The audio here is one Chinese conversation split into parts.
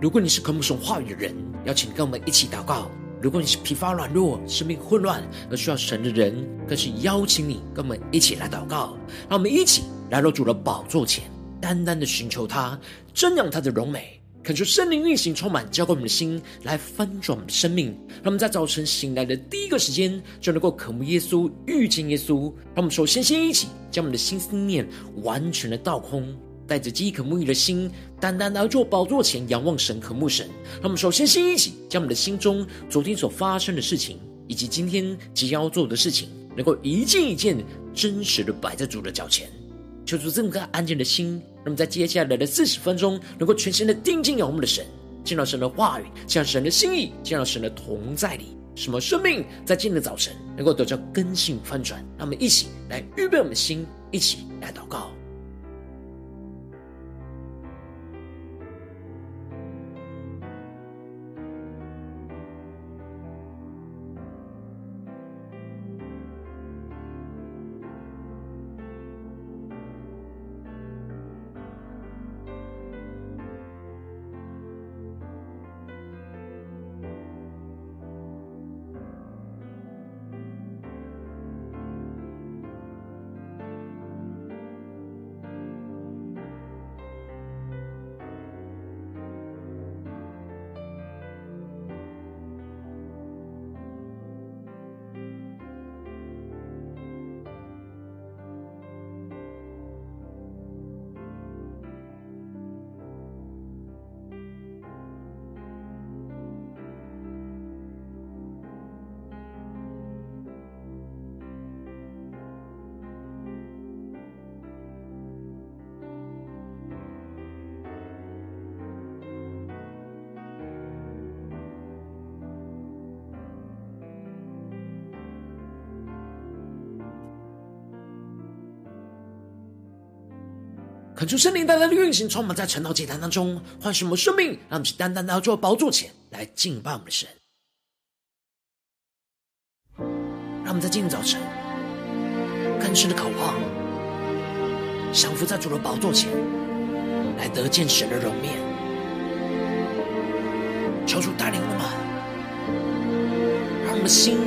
如果你是渴慕神话语的人，邀请跟我们一起祷告；如果你是疲乏软弱、生命混乱而需要神的人，更是邀请你跟我们一起来祷告。让我们一起来到主的宝座前，单单的寻求他，瞻仰他的荣美。恳求圣灵运行，充满浇灌我们的心，来翻转我们的生命。让我们在早晨醒来的第一个时间，就能够渴慕耶稣、遇见耶稣。让我们首先先一起将我们的心思念完全的倒空，带着饥渴沐浴的心，单单来到宝座前仰望神、渴慕神。让我们首先先一起将我们的心中昨天所发生的事情，以及今天即将要做的事情，能够一件一件真实的摆在主的脚前。求主这么个安静的心，那么在接下来的四十分钟，能够全心的定睛仰望的神，见到神的话语，见到神的心意，见到神的同在里，什么生命在今天的早晨能够得到根性翻转。让我们一起来预备我们的心，一起来祷告。恳求圣灵单单的运行，充满在晨祷祭坛当中，唤醒我们生命，让我们去单单的坐宝座前来敬拜我们的神。让我们在今天早晨更深的渴望，降服在主的宝座前来得见神的容面。求主带领我们，让我们的心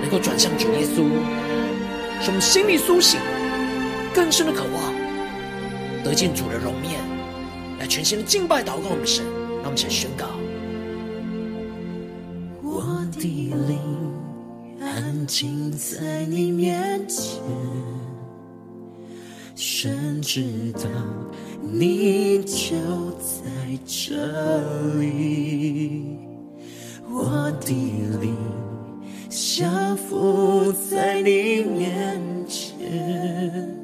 能够转向主耶稣，使我们心里苏醒更深的渴望。得见主的容面，来全新的敬拜祷告我们的神，让我们先宣告：我的灵安静在你面前，神知道你就在这里。我的灵降服在你面前，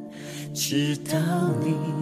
知道你。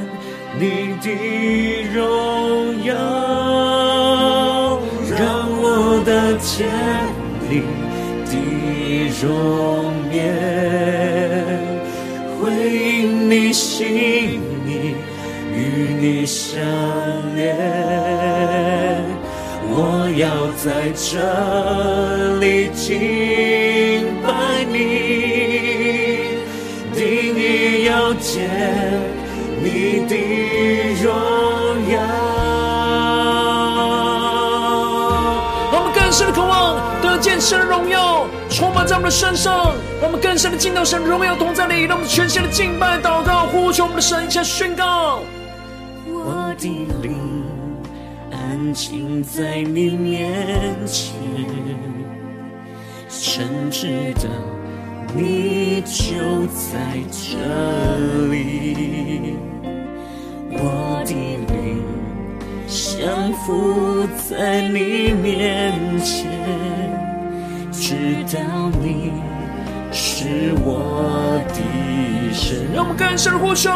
你的荣耀，让我的见你的容颜，回应你心意，与你相连。我要在这里敬拜你，定意要见。神的荣耀充满在我们的身上，我们更深的敬到神荣耀同在里，让我们全心的敬拜祷告，呼求我们的神，一起宣告：我的灵安静在你面前，神知道你就在这里。我的灵降服在你面前，知道你是我的神。让我们更深的呼求，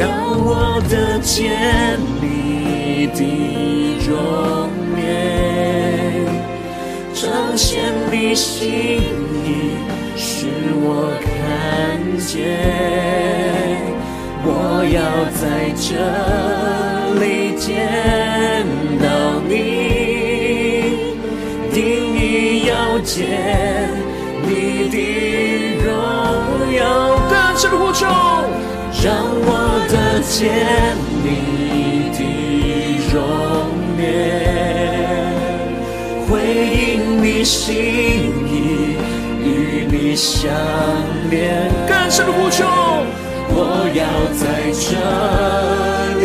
让我的见你的容颜。彰显你心意，使我看见。我要在这里见到见你的荣耀。更深的呼求，让我得见你的容颜，回应你心意，与你相连。更深的呼求。我要在这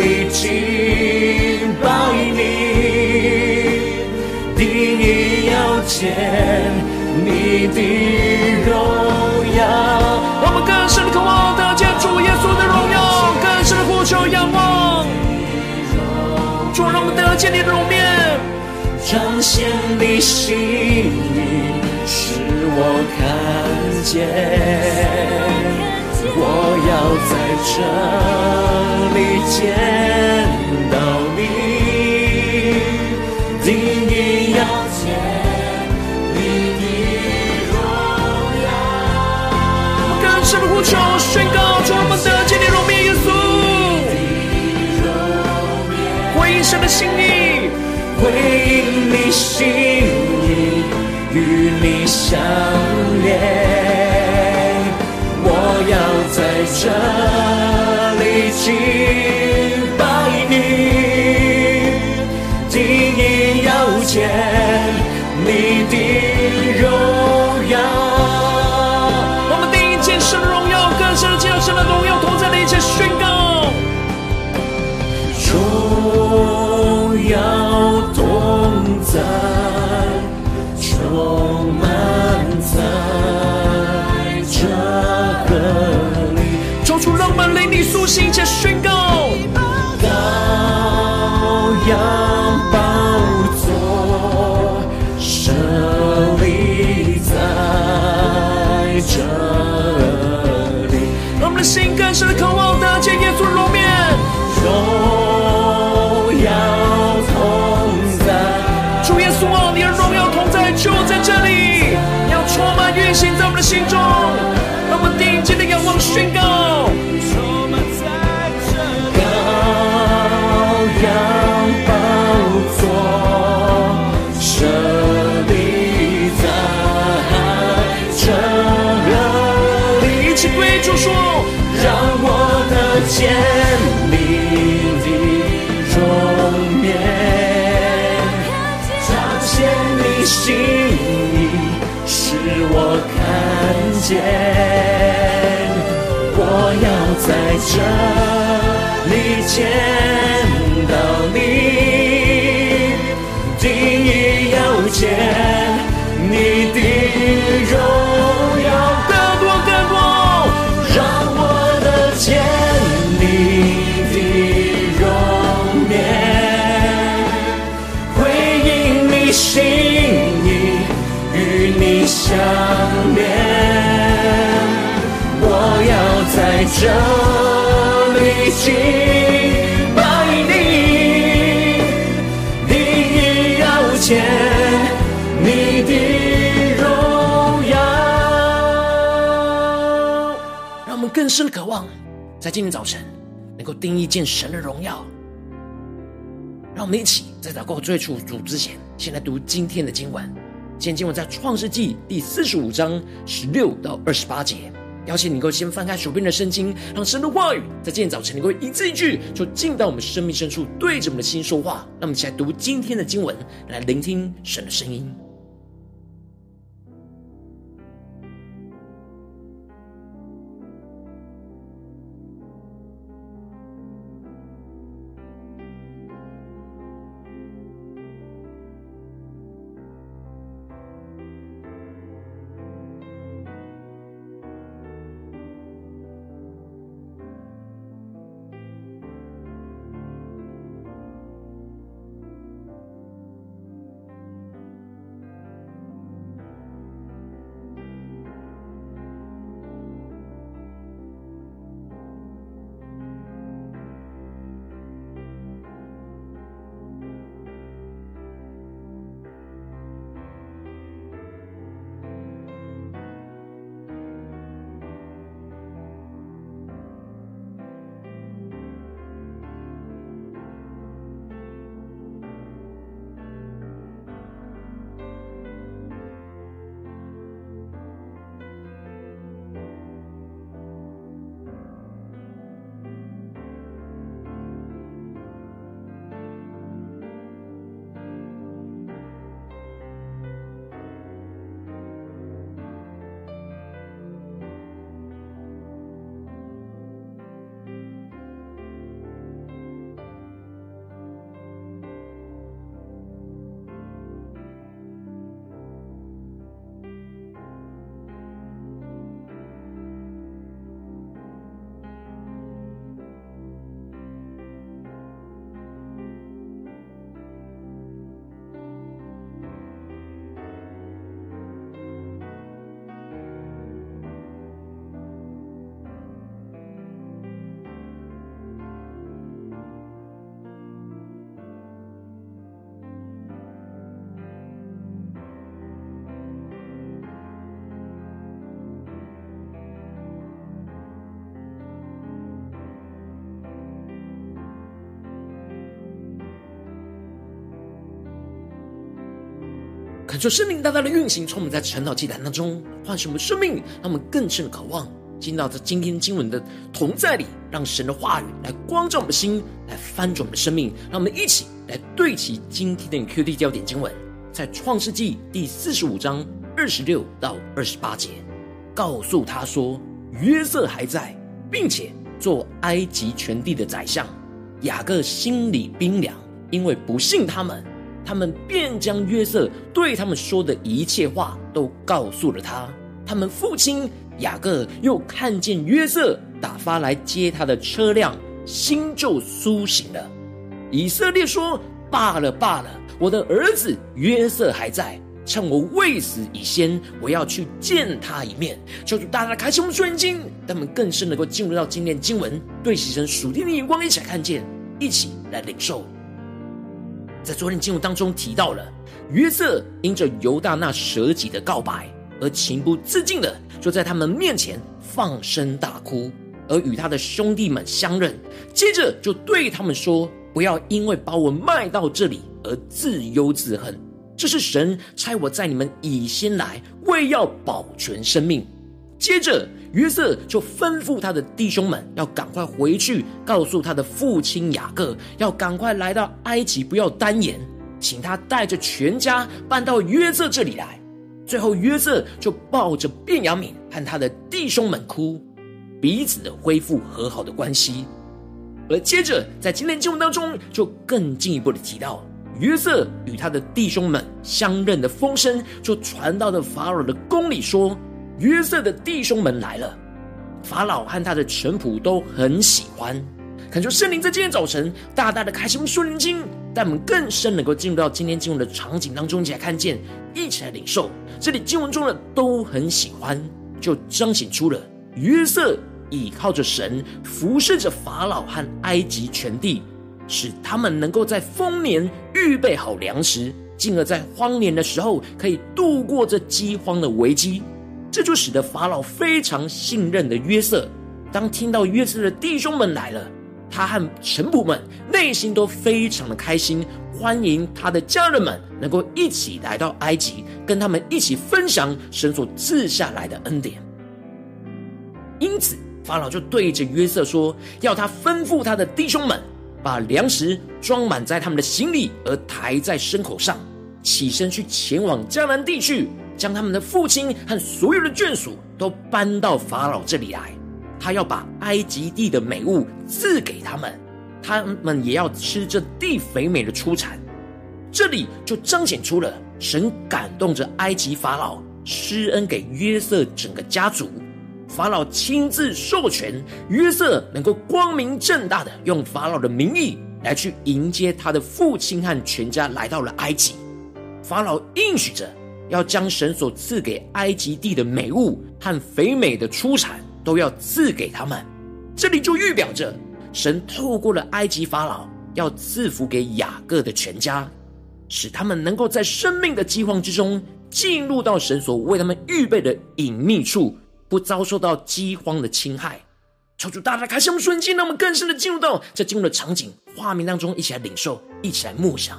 里敬拜你，见你的荣耀。我们更深的渴望得见主耶稣的荣耀，更深的呼求仰望。主，让我们得见你的容面，彰显你心意，使我看见。我要在这里见到你，耀。更深的呼求宣告，主，我们得见你容面，耶稣。回应神的心意，回应你心意，与你相连。我要在这里在，充满在这里。交出浪漫，令。你苏醒，且宣这里见到你，第一要见你的荣耀更多更多，让我的见你的容颜，回应你心意，与你相连，我要在这。更深的渴望，在今天早晨能够定义见神的荣耀。让我们一起在祷告最初主之前，先来读今天的经文。今天经文在创世纪第四十五章十六到二十八节，邀请你能够先翻开手边的圣经，让神的话语在今天早晨能够一字一句，就进到我们生命深处，对着我们的心说话。让我们一起来读今天的经文，来聆听神的声音。恳求圣灵大大的运行，充满在晨祷祭坛当中，唤醒我们生命，让我们更深的渴望进到这今天经文的同在里，让神的话语来光照我们的心，来翻转我们的生命。让我们一起来对齐今天的 QD 焦点经文，在创世纪第四十五章二十六到二十八节，告诉他说：“约瑟还在，并且做埃及全地的宰相。”雅各心里冰凉，因为不信他们，他们便将约瑟对他们说的一切话都告诉了他。他们父亲雅各又看见约瑟打发来接他的车辆，心就苏醒了。以色列说：“罢了罢了，我的儿子约瑟还在，趁我未死以先，我要去见他一面。”求主大大开启我们的眼睛，让我们更深能够进入到今天经文，对齐神属天的眼光，一起来看见。一起来领受，在昨天经文当中提到了约瑟因着犹大那舍己的告白而情不自禁的就在他们面前放声大哭，而与他的兄弟们相认，接着就对他们说：“不要因为把我卖到这里而自忧自恨，这是神差我在你们以先来，为要保全生命。”接着，约瑟就吩咐他的弟兄们要赶快回去，告诉他的父亲雅各，要赶快来到埃及，不要单言，请他带着全家搬到约瑟这里来。最后，约瑟就抱着便雅悯和他的弟兄们哭，彼此的恢复和好的关系。而接着，在今天经文当中，就更进一步的提到，约瑟与他的弟兄们相认的风声，就传到了法老的宫里，说。约瑟的弟兄们来了，法老和他的臣仆都很喜欢。恳求圣灵在今天早晨大大的开启我们属灵经，带我们更深能够进入到今天经文的场景当中，一起来看见，一起来领受。这里经文中的都很喜欢，就彰显出了约瑟倚靠着神，服侍着法老和埃及全地，使他们能够在丰年预备好粮食，进而在荒年的时候可以度过这饥荒的危机。这就使得法老非常信任的约瑟，当听到约瑟的弟兄们来了，他和臣仆们内心都非常的开心，欢迎他的家人们能够一起来到埃及，跟他们一起分享神所赐下来的恩典。因此，法老就对着约瑟说：“要他吩咐他的弟兄们，把粮食装满在他们的行李，而抬在牲口上，起身去前往迦南地区。”将他们的父亲和所有的眷属都搬到法老这里来，他要把埃及地的美物赐给他们，他们也要吃这地肥美的出产。这里就彰显出了神感动着埃及法老施恩给约瑟整个家族，法老亲自授权约瑟能够光明正大的用法老的名义来去迎接他的父亲和全家来到了埃及，法老应许着。要将神所赐给埃及地的美物和肥美的出产都要赐给他们，这里就预表着神透过了埃及法老要赐福给雅各的全家，使他们能够在生命的饥荒之中进入到神所为他们预备的隐秘处，不遭受到饥荒的侵害。求主大大开启我们瞬间，让我们更深的进入到这进入的场景画面当中，一起来领受，一起来默想。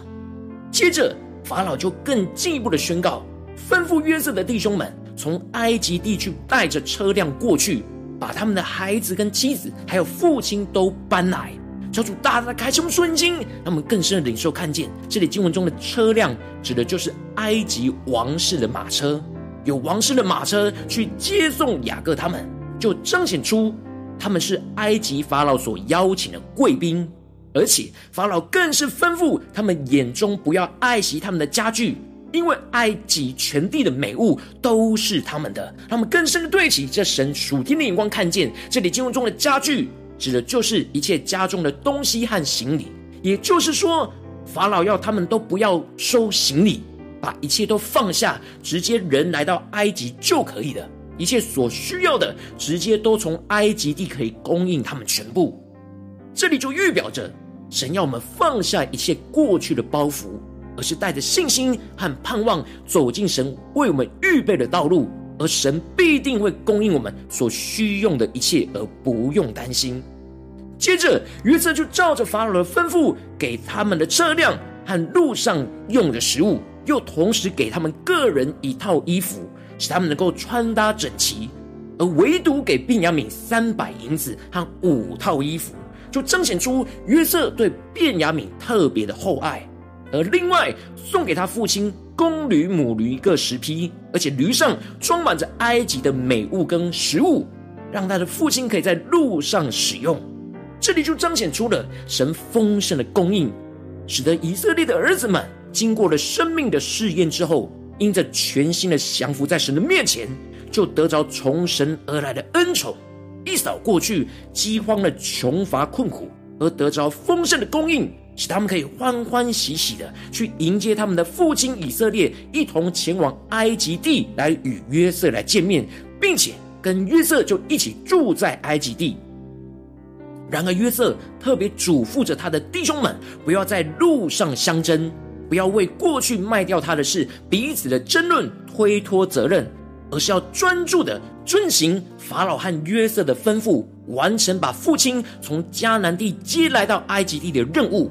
接着法老就更进一步的宣告。吩咐约瑟的弟兄们从埃及地去带着车辆过去，把他们的孩子跟妻子还有父亲都搬来。求主大大开启我们属灵，让我们更深的领受看见这里经文中的车辆，指的就是埃及王室的马车。有王室的马车去接送雅各他们，就彰显出他们是埃及法老所邀请的贵宾，而且法老更是吩咐他们眼中不要爱惜他们的家具。因为埃及全地的美物都是他们的，他们更深的对齐这神属天的眼光，看见这里经文中的家具，指的就是一切家中的东西和行李。也就是说，法老要他们都不要收行李，把一切都放下，直接人来到埃及就可以了。一切所需要的，直接都从埃及地可以供应他们全部。这里就预表着神要我们放下一切过去的包袱。而是带着信心和盼望走进神为我们预备的道路，而神必定会供应我们所需用的一切，而不用担心。接着，约瑟就照着法老的吩咐，给他们的车辆和路上用的食物，又同时给他们个人一套衣服，使他们能够穿搭整齐。而唯独给便雅悯三百银子和五套衣服，就彰显出约瑟对便雅悯特别的厚爱。而另外送给他父亲公驴母驴各十匹，而且驴上装满着埃及的美物跟食物，让他的父亲可以在路上使用。这里就彰显出了神丰盛的供应，使得以色列的儿子们经过了生命的试验之后，因着全心的降服在神的面前。就得着从神而来的恩宠，一扫过去饥荒的穷乏困苦，而得着丰盛的供应，使他们可以欢欢喜喜的去迎接他们的父亲以色列，一同前往埃及地来与约瑟来见面，并且跟约瑟就一起住在埃及地。然而约瑟特别嘱咐着他的弟兄们，不要在路上相争，不要为过去卖掉他的事彼此的争论推脱责任。而是要专注的遵行法老和约瑟的吩咐，完成把父亲从迦南地接来到埃及地的任务。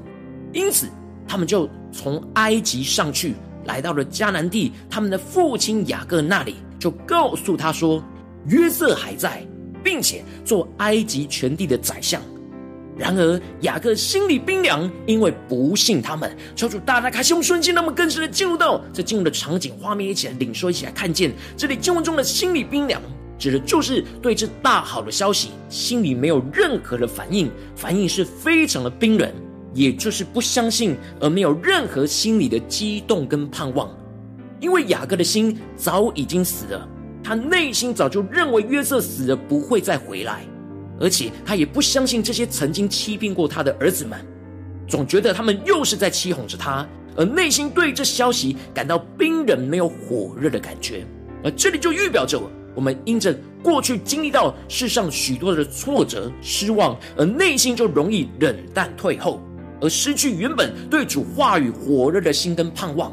因此，他们就从埃及上去，来到了迦南地。他们的父亲雅各那里，就告诉他说：“约瑟还在，并且做埃及全地的宰相。”然而雅各心里冰凉，因为不信他们。求主大大开启我们瞬间，让我们更深的进入到这进入的场景画面，一起来领受，一起来看见这里经文中的心里冰凉，指的就是对这大好的消息心里没有任何的反应，反应是非常的冰冷，也就是不相信，而没有任何心理的激动跟盼望。因为雅各的心早已经死了，他内心早就认为约瑟死了不会再回来。而且他也不相信这些曾经欺骗过他的儿子们，总觉得他们又是在欺哄着他，而内心对这消息感到冰冷、没有火热的感觉。而这里就预表着我们因着过去经历到世上许多的挫折、失望，而内心就容易冷淡退后，而失去原本对主话语火热的心跟盼望。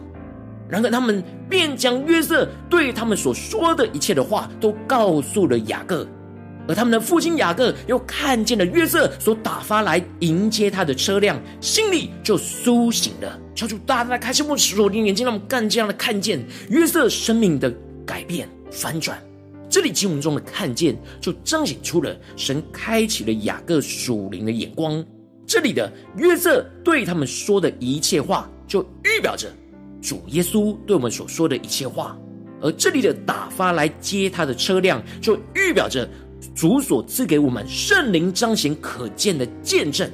然而他们便将约瑟对他们所说的一切的话都告诉了雅各。而他们的父亲雅各又看见了约瑟所打发来迎接他的车辆，心里就苏醒了。求主大大开启我们属灵眼睛，让我们更加的看见约瑟生命的改变翻转。这里经文中的看见，就彰显出了神开启了雅各属灵的眼光。这里的约瑟对他们说的一切话，就预表着主耶稣对我们所说的一切话。而这里的打发来接他的车辆，就预表着。主所赐给我们圣灵彰显可见的见证，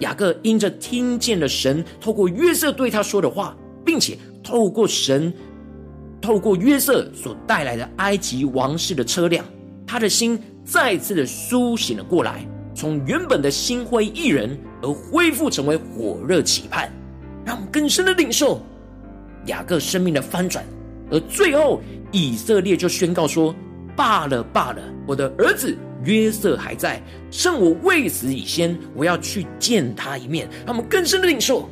雅各因着听见了神透过约瑟对他说的话，并且透过神透过约瑟所带来的埃及王室的车辆，他的心再次的苏醒了过来，从原本的心灰意冷而恢复成为火热期盼，让我们更深的领受雅各生命的翻转，而最后以色列就宣告说。罢了罢了，我的儿子约瑟还在，趁我未死以先，我要去见他一面。让我们更深的领受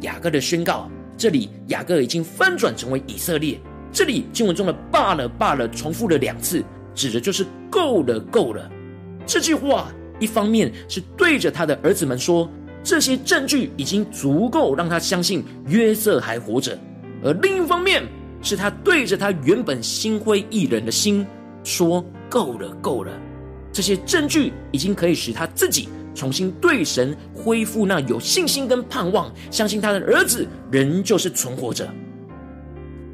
雅各的宣告。这里雅各已经翻转成为以色列。这里经文中的“罢了罢了”重复了两次，指的就是够了够了。这句话一方面是对着他的儿子们说，这些证据已经足够让他相信约瑟还活着；而另一方面是他对着他原本心灰意冷的心。说够了，够了！这些证据已经可以使他自己重新对神恢复那有信心跟盼望，相信他的儿子仍旧是存活着。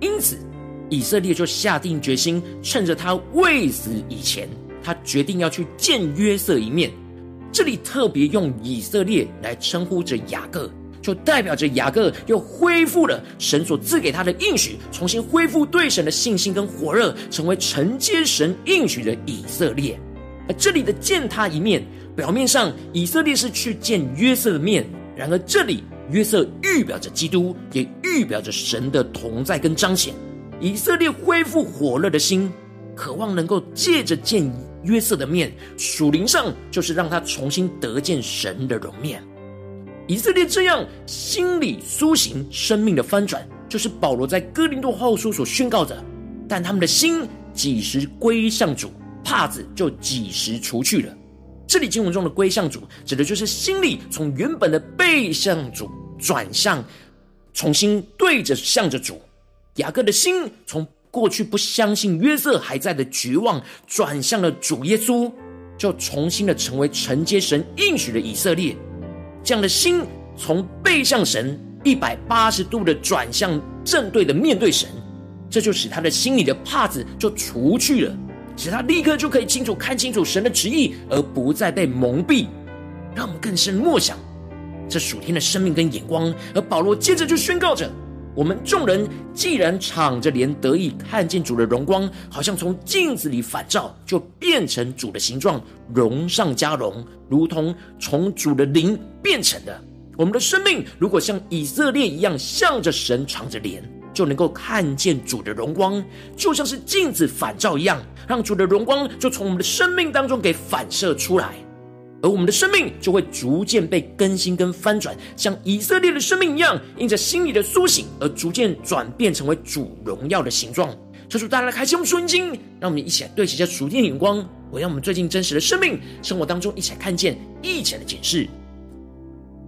因此，以色列就下定决心，趁着他未死以前，他决定要去见约瑟一面。这里特别用以色列来称呼着雅各。就代表着雅各又恢复了神所赐给他的应许，重新恢复对神的信心跟火热，成为承接神应许的以色列。而这里的见他一面，表面上以色列是去见约瑟的面，然而这里约瑟预表着基督，也预表着神的同在跟彰显。以色列恢复火热的心，渴望能够借着见约瑟的面，属灵上就是让他重新得见神的容面。以色列这样心里苏醒，生命的翻转，就是保罗在哥林多后书所宣告的。但他们的心几时归向主，帕子就几时除去了。这里经文中的归向主，指的就是心里从原本的背向主转向，重新对着向着主，雅各的心从过去不相信约瑟还在的绝望，转向了主耶稣，就重新的成为承接神应许的以色列。这样的心从背向神一百八十度的转向正对的面对神，这就使他的心里的帕子就除去了，使他立刻就可以清楚看清楚神的旨意，而不再被蒙蔽。让我们更深默想这属天的生命跟眼光。而保罗接着就宣告着。我们众人既然敞着脸得以看见主的荣光，好像从镜子里反照，就变成主的形状，荣上加荣，如同从主的灵变成的。我们的生命如果像以色列一样，向着神敞着脸，就能够看见主的荣光，就像是镜子反照一样，让主的荣光就从我们的生命当中给反射出来。而我们的生命就会逐渐被更新跟翻转，像以色列的生命一样，因着心里的苏醒而逐渐转变成为主荣耀的形状。求主大家来开启我们属灵经，让我们一起来对齐这属天的眼光，我让我们最近真实的生命生活当中一起来看见，一起来的检视。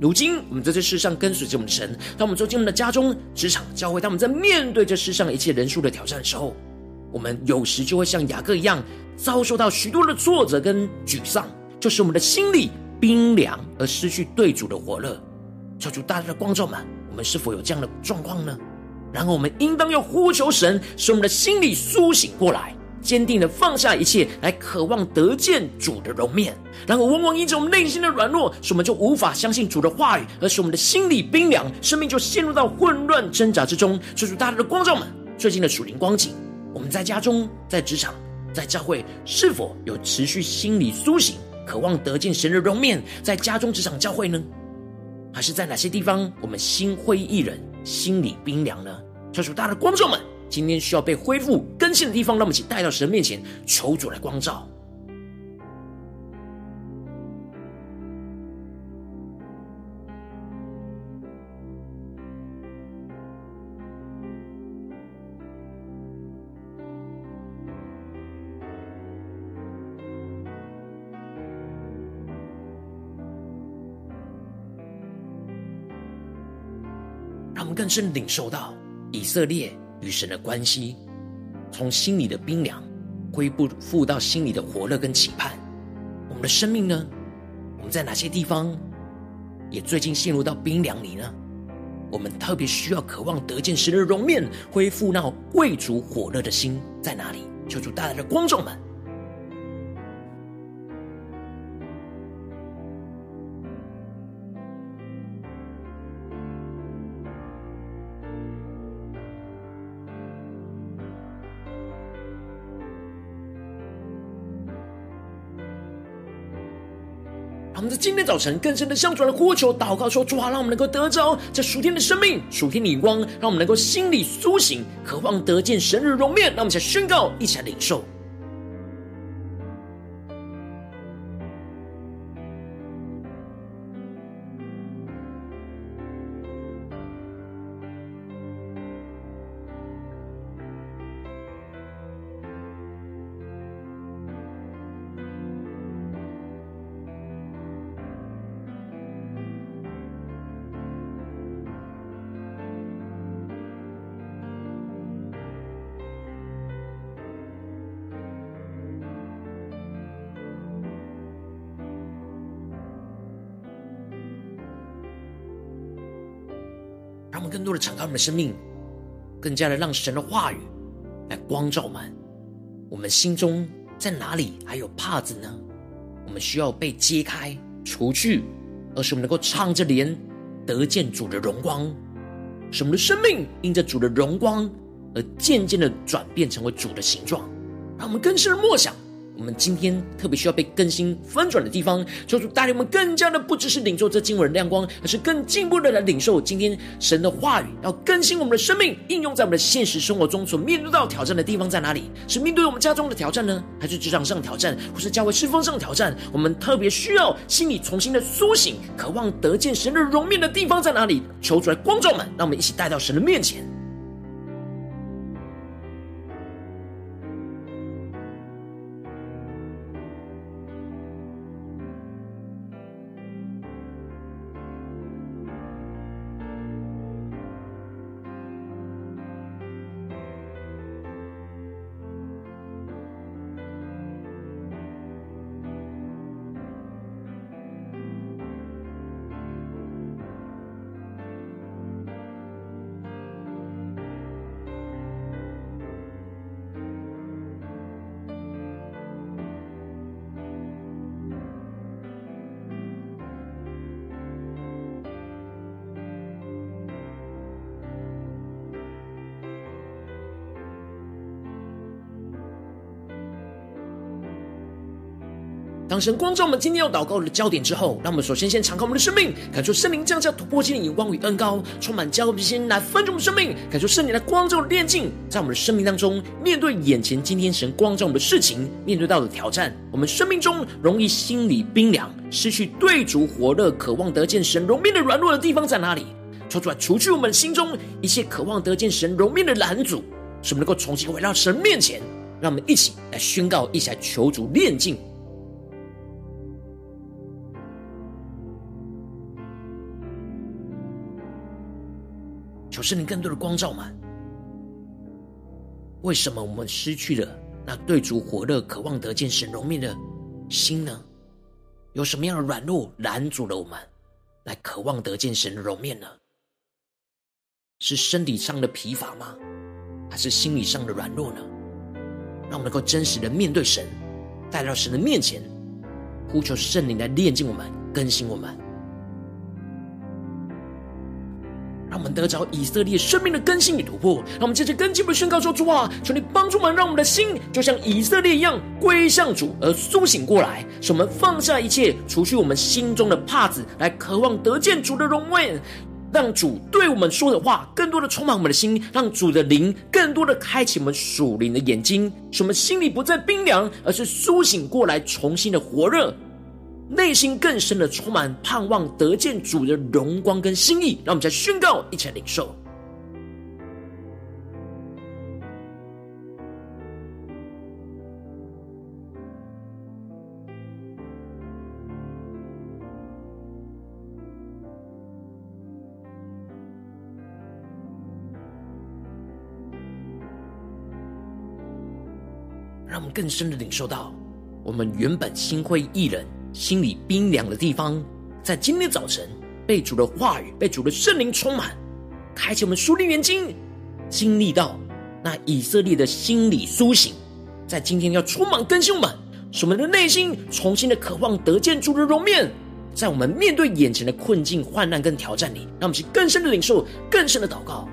如今我们在这世上跟随着我们的神，当我们走进我们的家中、职场、教会，当我们在面对这世上一切人数的挑战的时候，我们有时就会像雅各一样，遭受到许多的挫折跟沮丧。就是我们的心里冰凉而失去对主的火热，求主大家的光照们，我们是否有这样的状况呢？然后我们应当要呼求神，使我们的心里苏醒过来，坚定的放下一切，来渴望得见主的容面。然后往往因着我们内心的软弱，使我们就无法相信主的话语，而使我们的心里冰凉，生命就陷入到混乱挣扎之中。求主大家的光照们，最近的属灵光景，我们在家中、在职场、在教会，是否有持续心里苏醒？渴望得见神的容面，在家中、职场、教会呢？还是在哪些地方我们心灰意冷、心里冰凉呢？求主大的观众们，今天需要被恢复更新的地方，让我们一起带到神面前，求主来光照。我们更深领受到以色列与神的关系，从心里的冰凉恢复到心里的火热跟期盼。我们的生命呢？我们在哪些地方也最近陷入到冰凉里呢？我们特别需要渴望得见神的容面，恢复那贵族火热的心在哪里？求主带来的光众们。今天早晨更深的向主来呼求祷告说：主啊，让我们能够得着这属天的生命、属天的光，让我们能够心里苏醒，渴望得见神日容面。让我们一起宣告，一起来领受。让我们更多的敞开我们的生命，更加的让神的话语来光照满我们心中，在哪里还有帕子呢？我们需要被揭开、除去，而是我们能够敞着脸得见主的荣光，使我们的生命因着主的荣光而渐渐的转变成为主的形状。让我们更深的默想。我们今天特别需要被更新翻转的地方，求主带领我们更加的不只是领受这经文的亮光，而是更进一步的来领受今天神的话语，要更新我们的生命，应用在我们的现实生活中所面对到挑战的地方在哪里？是面对我们家中的挑战呢，还是职场上的挑战，或是教会侍奉上的挑战？我们特别需要心里重新的苏醒，渴望得见神的容面的地方在哪里？求主来光照们，让我们一起带到神的面前。神光照我们今天要祷告的焦点之后，让我们首先先敞开我们的生命，感受圣灵降下突破性的眼光与恩膏，充满交给心来分盛我们生命，感受圣灵的光照的炼净，在我们的生命当中，面对眼前今天神光照我们的事情，面对到的挑战，我们生命中容易心里冰凉，失去对足火热、渴望得见神容面的软弱的地方在哪里？抽出来，除去我们心中一切渴望得见神容面的拦阻，使我们能够重新回到神面前。让我们一起来宣告，一起来求主炼净。圣灵更多的光照们。为什么我们失去了那对主火热、渴望得见神容面的心呢？有什么样的软弱拦阻了我们来渴望得见神的容面呢？是身体上的疲乏吗？还是心理上的软弱呢？让我们能够真实的面对神，带到神的面前，呼求圣灵来炼净我们、更新我们，们得着以色列生命的更新与突破。让我们接着跟进的宣告说：主啊，求你帮助我们，让我们的心就像以色列一样归向主而苏醒过来，使我们放下一切，除去我们心中的帕子，来渴望得见主的荣美。让主对我们说的话更多的充满我们的心，让主的灵更多的开启我们属灵的眼睛，使我们心里不再冰凉，而是苏醒过来，重新的火热，内心更深的充满盼望，得见主的荣光跟心意。让我们再宣告，一起来领受。让我们更深的领受到，我们原本心灰意冷、心里冰凉的地方，在今天早晨被主的话语、被主的圣灵充满，开启我们属灵眼睛，经历到那以色列的心里苏醒，在今天要充满更新我们，使我们的内心重新的渴望得见主的容面，在我们面对眼前的困境、患难跟挑战里，让我们去更深的领受、更深的祷告。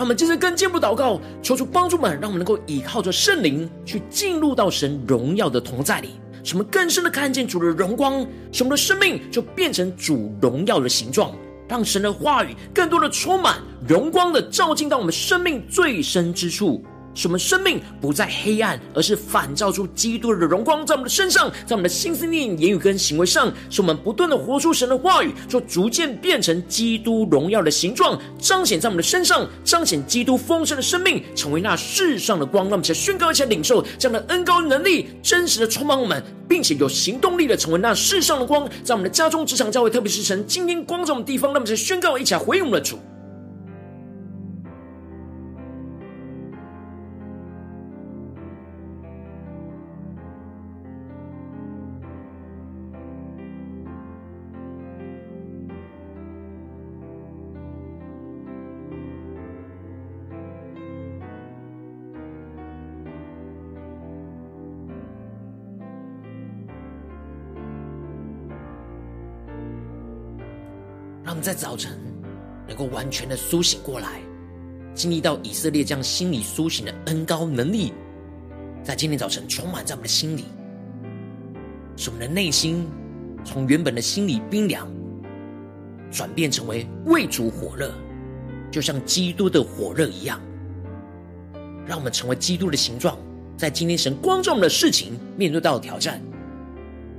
让我们接着更进一步祷告，求主帮助们，让我们能够依靠着圣灵去进入到神荣耀的同在里，什么更深的看见主的荣光，什么的生命就变成主荣耀的形状，让神的话语更多的充满荣光的照进到我们生命最深之处。使我们生命不再黑暗，而是反照出基督的荣光，在我们的身上，在我们的心思念、言语跟行为上，使我们不断的活出神的话语，就逐渐变成基督荣耀的形状，彰显在我们的身上，彰显基督丰盛的生命，成为那世上的光。让我们一起宣告，一起来领受这样的恩膏能力，真实的充满我们，并且有行动力的成为那世上的光，在我们的家中、职场、教会，特别是神今天光照的地方。让我们一起宣告，一起来回应我们的主。在早晨能够完全的苏醒过来，经历到以色列这样心里苏醒的恩膏能力，在今天早晨充满在我们的心里，使我们的内心从原本的心里冰凉，转变成为为主火热，就像基督的火热一样，让我们成为基督的形状，在今天神光照我们的事情，面对到的挑战，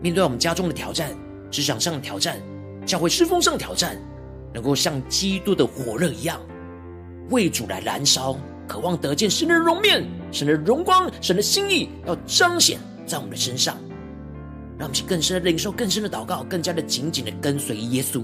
面对我们家中的挑战，职场上的挑战。教会侍奉上挑战，能够像基督的火热一样，为主来燃烧，渴望得见神的容面、神的荣光、神的心意，要彰显在我们的身上，让我们去更深的领受、更深的祷告，更加的紧紧的跟随耶稣。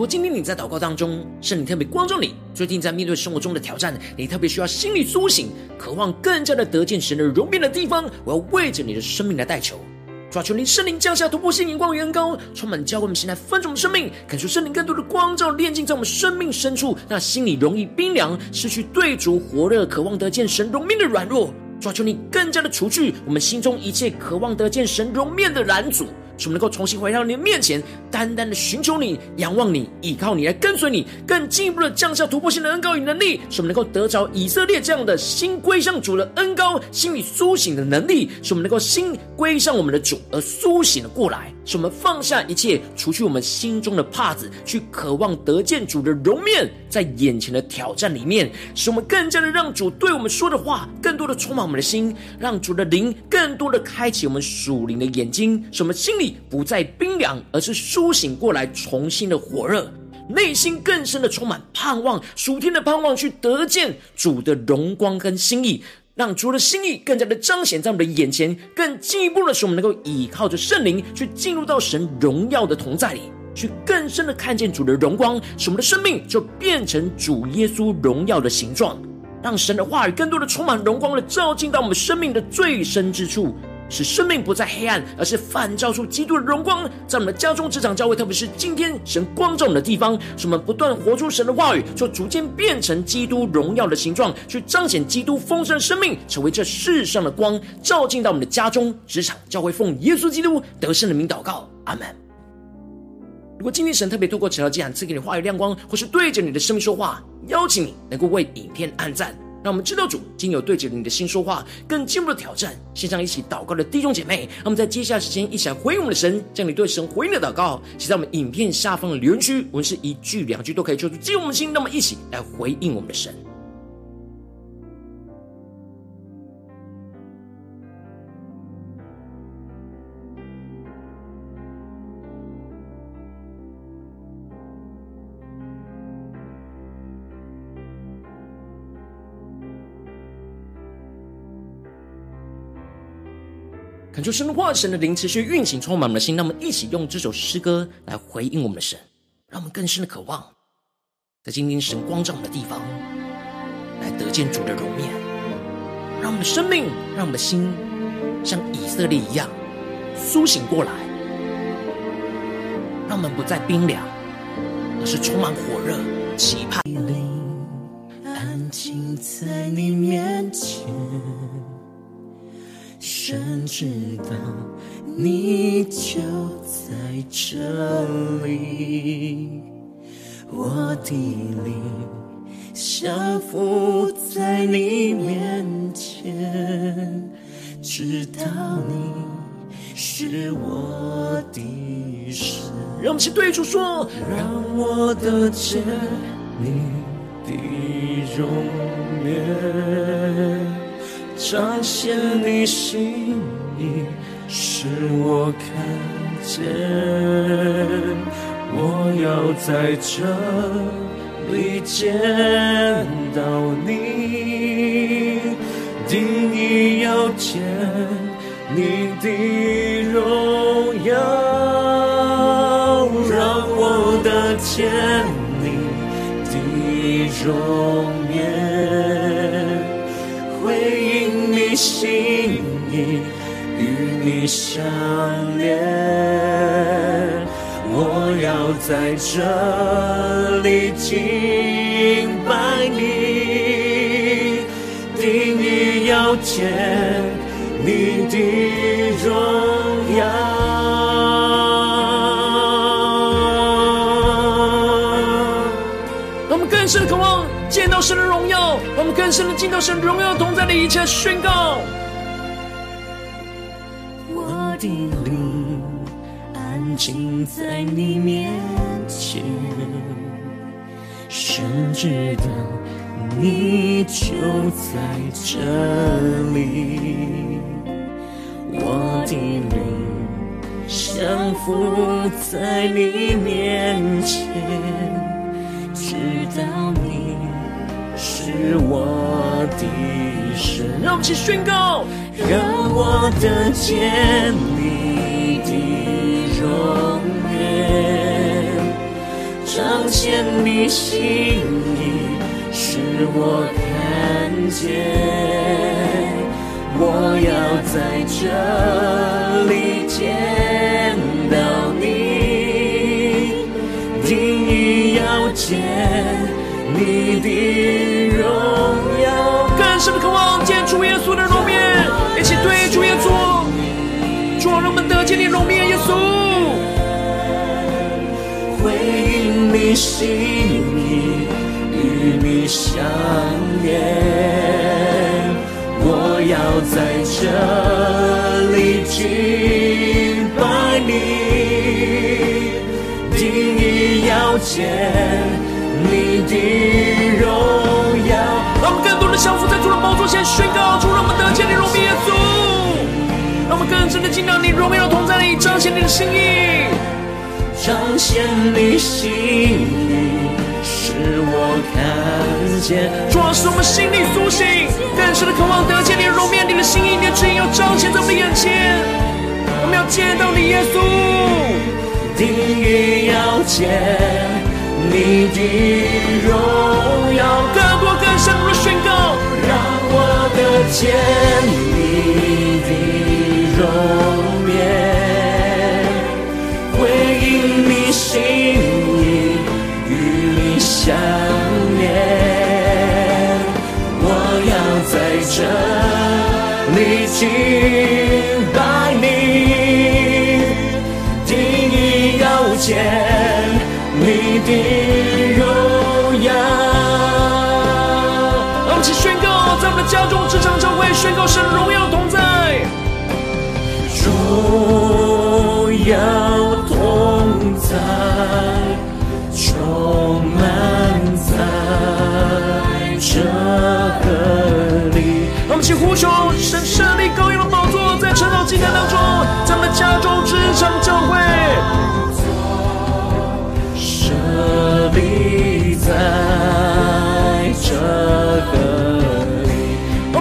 如果今天你在祷告当中，圣灵特别光照你，最近在面对生活中的挑战，你特别需要心里苏醒，渴望更加的得见神的容面的地方，我要为着你的生命来代求，抓求你圣灵降下突破性眼光与恩膏，充满教会我们现在分盛的生命，感受圣灵更多的光照炼净在我们生命深处，那心里容易冰凉，失去对主火热，渴望得见神容面的软弱，抓求你更加的除去我们心中一切渴望得见神容面的拦阻。使我们能够重新回到你的面前，单单的寻求你、仰望你、依靠你来跟随你，更进一步的降下突破性的恩膏与能力，使我们能够得着以色列这样的新归向主的恩膏，心里苏醒的能力，使我们能够心归向我们的主而苏醒了过来，使我们放下一切，除去我们心中的帕子，去渴望得见主的容面，在眼前的挑战里面，使我们更加的让主对我们说的话，更多的充满我们的心，让主的灵更多的开启我们属灵的眼睛，使我们心里。不再冰凉，而是苏醒过来，重新的火热，内心更深的充满盼望，属天的盼望，去得见主的荣光跟心意，让主的心意更加的彰显在我们的眼前，更进一步的使我们能够依靠着圣灵，去进入到神荣耀的同在里，去更深的看见主的荣光，使我们的生命就变成主耶稣荣耀的形状，让神的话语更多的充满荣光的照进到我们生命的最深之处。使生命不再黑暗，而是反照出基督的荣光，在我们的家中、职场、教会，特别是今天神光照我们的地方，使我们不断活出神的话语，就逐渐变成基督荣耀的形状，去彰显基督丰盛的生命，成为这世上的光，照进到我们的家中、职场、教会，奉耶稣基督得胜的名祷告，阿门。如果今天神特别透过这条经文赐给你话语亮光，或是对着你的生命说话，邀请你能够为影片按赞。让我们知道主今有对着你的心说话，更进一步的挑战。线上一起祷告的弟兄姐妹，那么在接下来时间一起来回应我们的神，将你对神回应的祷告写在我们影片下方的留言区，我们是一句两句都可以，求主激我们的心。那么一起来回应我们的神。恳求神的话，神的灵持续运行，充满我们的心。让我们一起用这首诗歌来回应我们的神，让我们更深的渴望，在今天神光照的地方，来得见主的容面。让我们的生命，让我们的心，像以色列一样苏醒过来，让我们不再冰凉，而是充满火热、期盼。安静在你面前。神知道你就在这里，我的灵降服在你面前，知道你是我的神。让我们对主说，让我得见你的容颜。彰显你心意，使我看见。我要在这里见到你，定意要见你的荣耀。让我的见你的容心意，与你相连。我要在这里敬拜你，定意要见你的荣耀。我们更深渴望见到神的荣耀，更深的进到神荣耀同在的一切宣告。我的灵安静在你面前，神知道你就在这里。我的灵降服在你面前。直到是我的神，让我们一起宣告，让我得见你的容颜，彰显你心意，使我看见。我要在这里见到你，定意要见。你的荣耀，更深的渴望见主耶稣的容颜，一起对主耶稣，主让我们得见你容颜，耶稣，回应你心意，与你相连，我要在这里敬拜你，定意要见。你的荣耀，让我们更多的降服在主的宝座前宣告，主让我们得见你荣美耶稣，让我们更深的进到你荣耀同在里，彰显你的心意，彰显你心意，使我看见。主要是我们心里苏醒，更深的渴望得见你荣美，你的心意，你的旨意要彰显在我们的眼前，我们要见到你耶稣，定意要见。你的荣耀，更多更深入的宣告，让我的肩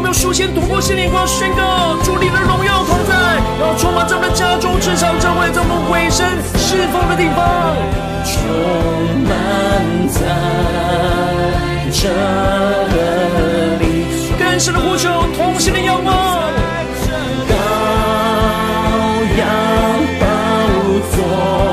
用书签突破心灵光宣告主你的荣耀同在，要充满在我们的家中、职场、教会，在我们委身侍奉的地方，充满在这个里，更深的呼求，同心的仰望，高阳宝座。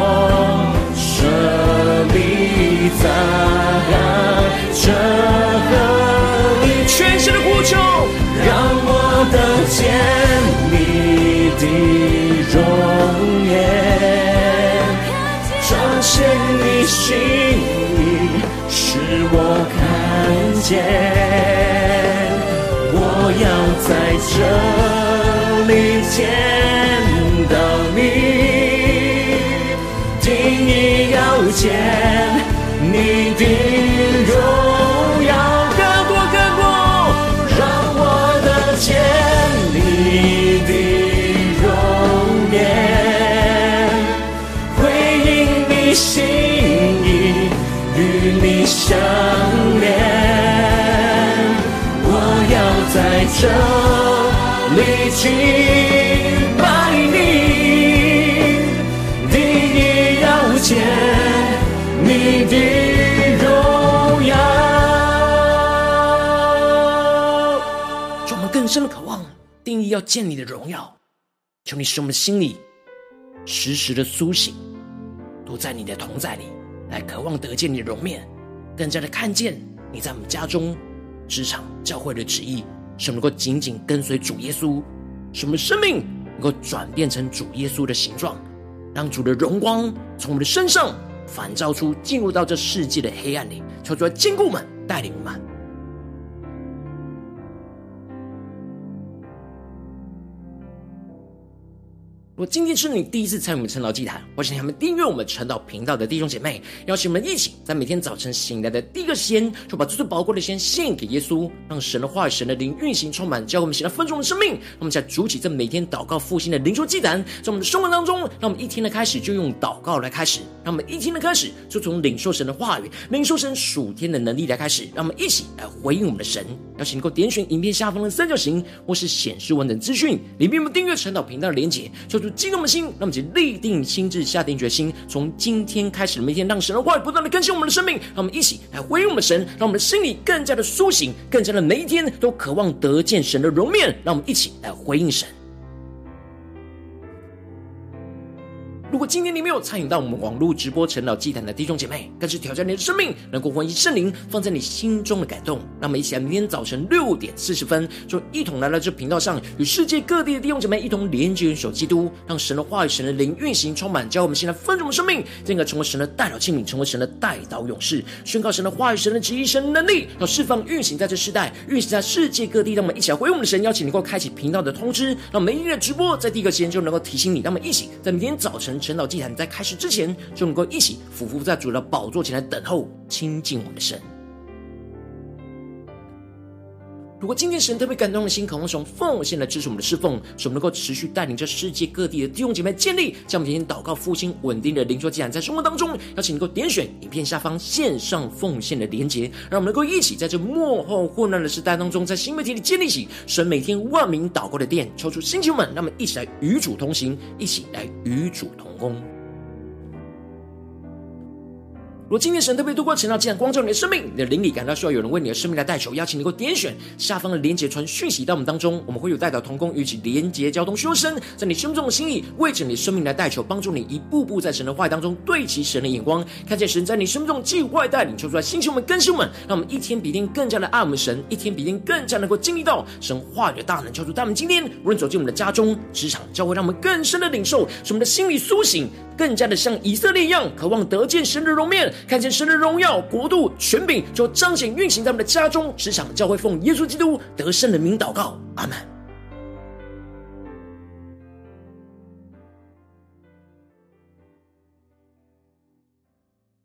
在这里见到你，定义要见。你的荣耀更多更多，让我得见你的容颜，回应你心意，与你相连。我要在这一起拜你，你也要见你的荣耀。求我们更深的渴望，定义要见你的荣耀。求你使我们的心里时时的苏醒，都在你的同在里，来渴望得见你的容面，更加的看见你在我们家中，职场教会的旨意。使我们能够紧紧跟随主耶稣，使我们生命能够转变成主耶稣的形状，让主的荣光从我们的身上反照出，进入到这世界的黑暗里，求主来坚固们，带领我们。如果今天是你第一次参与我们晨祷祭坛，或是你还没订阅我们晨祷频道的弟兄姐妹，邀请我们一起在每天早晨醒来的第一个时间，就把最最宝贵的先献给耶稣，让神的话语、神的灵运行充满，教会我们现在丰盛的生命。让我们在主起这每天祷告复兴的灵修祭坛，在我们的生活当中，让我们一天的开始就用祷告来开始，让我们一天的开始就从领受神的话语、领受神属天的能力来开始，让我们一起来回应我们的神。邀请能够点选影片下方的三角形，或是显示完整资讯里面我们订阅晨祷频道的连结，就。激动的心，让我们一起立定心智，下定决心，从今天开始的每天，让神的话语不断的更新我们的生命。让我们一起来回应我们神，让我们的心里更加的苏醒，更加的每一天都渴望得见神的容面。让我们一起来回应神。如果今天你没有参与到我们网络直播晨祷祭坛的弟兄姐妹，更是挑战你的生命，能够回应圣灵放在你心中的感动。那么一起来，明天早晨六点四十分，就一同来到这频道上，与世界各地的弟兄姐妹一同连接、元首基督，让神的话语、神的灵运行充满，教我们现在丰盛的生命，进而成为神的代祷器皿，成为神的代祷勇士，宣告神的话语、神的旨意、神的能力，要释放运行在这世代，运行在世界各地。让我们一起来回应我们的神，邀请你能够开启频道的通知，让每一日的直播在第一个时间就能够提醒你。让我们一起在明天早晨。晨祷祭坛在开始之前，就能够一起俯伏在主的宝座前来等候亲近我们的神。如果今天神特别感动的心，渴望从奉献来支持我们的侍奉，使我们能够持续带领着世界各地的弟兄姐妹建立，将我们今天祷告复兴稳定的灵修祭坛在生活当中，邀请能够点选影片下方线上奉献的连结，让我们能够一起在这幕后混乱的时代当中，在新媒体里建立起神每天万名祷告的殿，抽出星球们，让我们一起来与主同行，一起来与主同工。如果今天神特别透过晨祷祭坛光照你的生命，你的灵里感到需要有人为你的生命来代求，邀请你能够点选下方的连结传讯息到我们当中，我们会有代表同工与其连结交通，修身在你心中的心意，为着你的生命来代求，帮助你一步步在神的话语当中对齐神的眼光，看见神在你生命中计划带领，求出来星球们更新们，让我们一天比一天更加的爱我们神，一天比一天更加能够经历到神话语的大能，求主他们今天无论走进我们的家中、职场、教会，让我们更深的领受，使我们的心里苏醒。更加的像以色列一样，渴望得见神的容面，看见神的荣耀、国度、权柄，就彰显运行在我们的家中、职场、教会，奉耶稣基督得胜的名祷告，阿门。